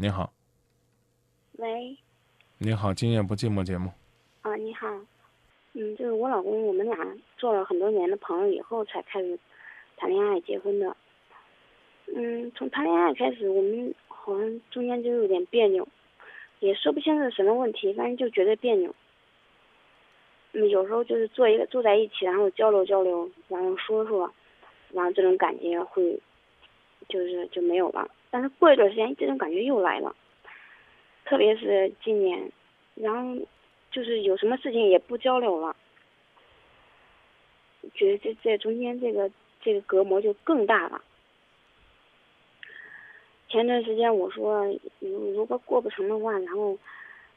你好，喂，你好，今夜不寂寞节目。啊，你好，嗯，就是我老公，我们俩做了很多年的朋友以后才开始谈恋爱、结婚的。嗯，从谈恋爱开始，我们好像中间就有点别扭，也说不清是什么问题，反正就觉得别扭。嗯，有时候就是坐一个坐在一起，然后交流交流，然后说说，然后这种感觉会，就是就没有了。但是过一段时间，这种感觉又来了，特别是今年，然后就是有什么事情也不交流了，觉得这这中间这个这个隔膜就更大了。前段时间我说，如如果过不成的话，然后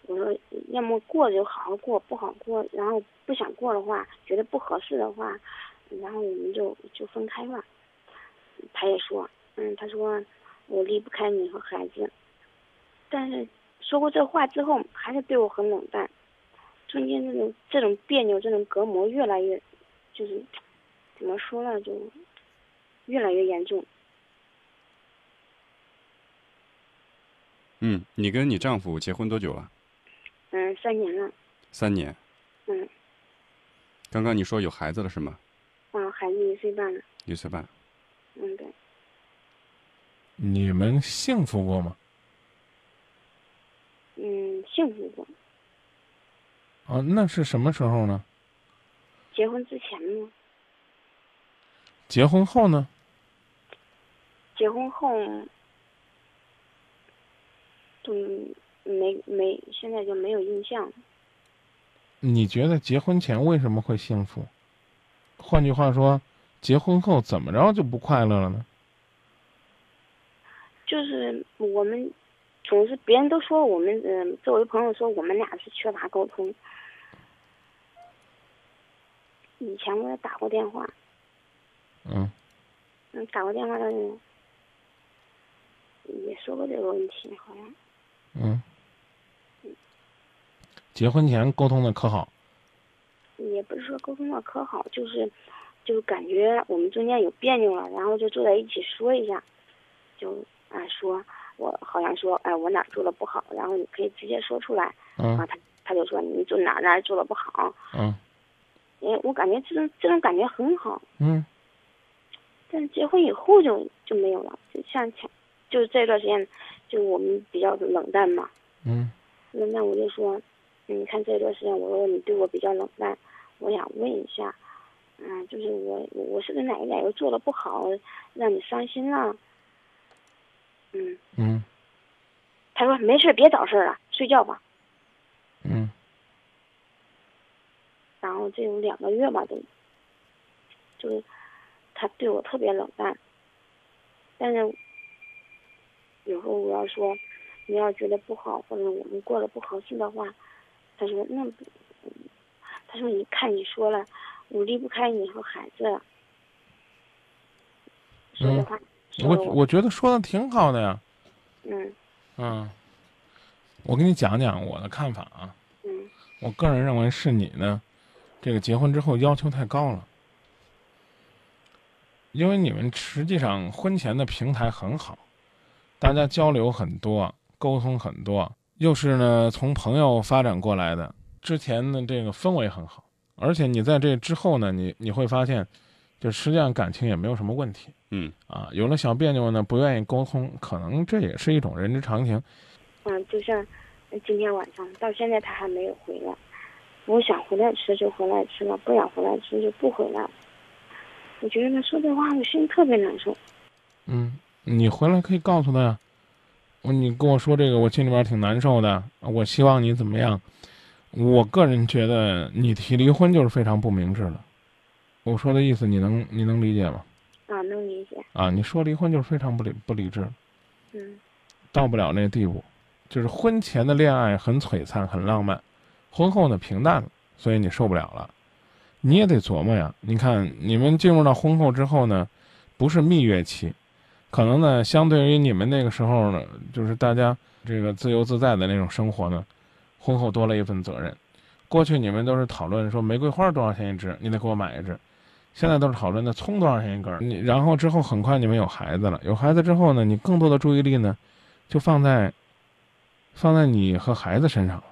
我说要么过就好好过，不好过，然后不想过的话，觉得不合适的话，然后我们就就分开吧。他也说，嗯，他说我离不开你和孩子，但是说过这话之后，还是对我很冷淡，中间这种这种别扭，这种隔膜越来越，就是怎么说呢，就越来越严重。嗯，你跟你丈夫结婚多久了？嗯，三年了。三年。嗯。刚刚你说有孩子了是吗？啊，孩子一岁半了。一岁半。嗯，对。你们幸福过吗？嗯，幸福过。哦，那是什么时候呢？结婚之前呢？结婚后呢？结婚后。都没没，现在就没有印象。你觉得结婚前为什么会幸福？换句话说，结婚后怎么着就不快乐了呢？就是我们总是别人都说我们，嗯，作为朋友说我们俩是缺乏沟通。以前我也打过电话。嗯。嗯，打过电话的人也说过这个问题，好像。嗯，结婚前沟通的可好？也不是说沟通的可好，就是，就感觉我们中间有别扭了，然后就坐在一起说一下，就啊说，我好像说，哎，我哪做的不好，然后你可以直接说出来。嗯。他他就说你做哪哪做的不好。嗯。哎，我感觉这种这种感觉很好。嗯。但是结婚以后就就没有了，就像前。就是这段时间，就我们比较冷淡嘛。嗯。那那我就说，你看这段时间，我说你对我比较冷淡，我想问一下，嗯，就是我我是不是哪一点又做的不好，让你伤心了？嗯。嗯。他说没事，别找事儿了，睡觉吧。嗯。然后这有两个月吧，都，就是他对我特别冷淡，但是。有时候我要说，你要觉得不好，或者我们过得不合适的话，他说那，他说你看你说了，我离不开你和孩子。说的话，我我觉得说的挺好的呀。嗯。嗯。我给你讲讲我的看法啊。嗯。我个人认为是你呢，这个结婚之后要求太高了，因为你们实际上婚前的平台很好。大家交流很多，沟通很多，又是呢从朋友发展过来的，之前的这个氛围很好，而且你在这之后呢，你你会发现，就实际上感情也没有什么问题，嗯，啊，有了小别扭呢，不愿意沟通，可能这也是一种人之常情。嗯，就像今天晚上到现在他还没有回来，我想回来吃就回来吃了，不想回来吃就不回来。我觉得他说这话，我心里特别难受。嗯。你回来可以告诉他呀，我你跟我说这个，我心里边挺难受的。我希望你怎么样？我个人觉得你提离婚就是非常不明智的。我说的意思你能你能理解吗？啊，能理解。啊，你说离婚就是非常不理不理智。嗯。到不了那地步，就是婚前的恋爱很璀璨很浪漫，婚后呢平淡了，所以你受不了了。你也得琢磨呀。你看你们进入到婚后之后呢，不是蜜月期。可能呢，相对于你们那个时候呢，就是大家这个自由自在的那种生活呢，婚后多了一份责任。过去你们都是讨论说玫瑰花多少钱一支，你得给我买一支。现在都是讨论的葱多少钱一根儿。你然后之后很快你们有孩子了，有孩子之后呢，你更多的注意力呢，就放在放在你和孩子身上了。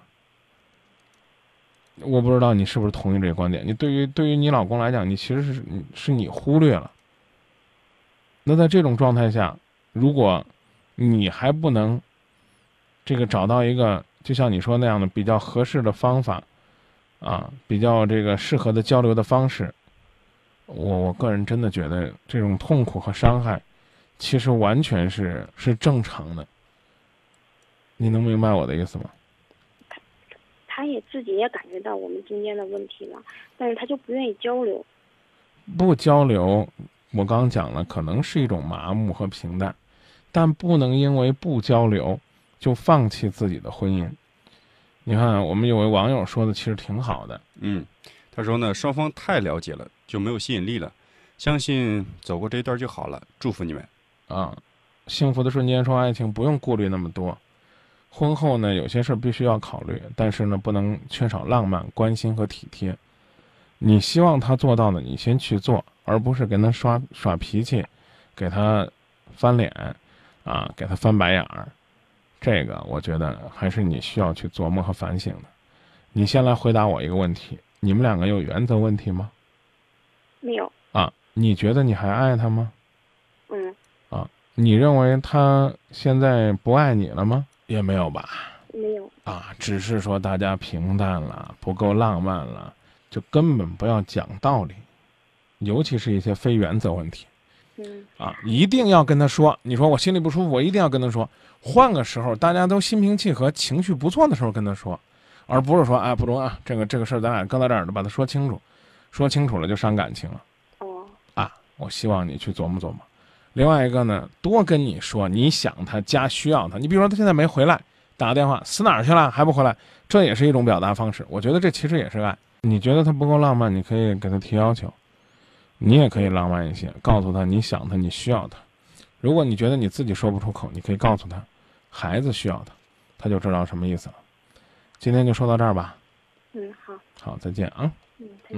我不知道你是不是同意这个观点？你对于对于你老公来讲，你其实是是你忽略了。那在这种状态下，如果你还不能这个找到一个就像你说那样的比较合适的方法，啊，比较这个适合的交流的方式，我我个人真的觉得这种痛苦和伤害，其实完全是是正常的。你能明白我的意思吗？他他也自己也感觉到我们中间的问题了，但是他就不愿意交流。不交流，我刚讲了，可能是一种麻木和平淡，但不能因为不交流就放弃自己的婚姻。你看，我们有位网友说的其实挺好的，嗯，他说呢，双方太了解了就没有吸引力了，相信走过这一段就好了，祝福你们。啊，幸福的瞬间说爱情不用顾虑那么多。婚后呢，有些事儿必须要考虑，但是呢，不能缺少浪漫、关心和体贴。你希望他做到的，你先去做，而不是跟他耍耍脾气，给他翻脸，啊，给他翻白眼儿。这个我觉得还是你需要去琢磨和反省的。你先来回答我一个问题：你们两个有原则问题吗？没有。啊，你觉得你还爱他吗？嗯。啊，你认为他现在不爱你了吗？也没有吧，没有啊，只是说大家平淡了，不够浪漫了，就根本不要讲道理，尤其是一些非原则问题。嗯，啊，一定要跟他说，你说我心里不舒服，我一定要跟他说。换个时候，大家都心平气和、情绪不错的时候跟他说，而不是说，哎，不中啊，这个这个事儿咱俩搁到这儿的，把它说清楚，说清楚了就伤感情了。哦，啊，我希望你去琢磨琢磨。另外一个呢，多跟你说你想他家需要他。你比如说他现在没回来，打个电话，死哪儿去了还不回来，这也是一种表达方式。我觉得这其实也是爱。你觉得他不够浪漫，你可以给他提要求，你也可以浪漫一些，告诉他你想他，你需要他。如果你觉得你自己说不出口，你可以告诉他，孩子需要他，他就知道什么意思了。今天就说到这儿吧。嗯，好。好，再见啊。嗯，再见。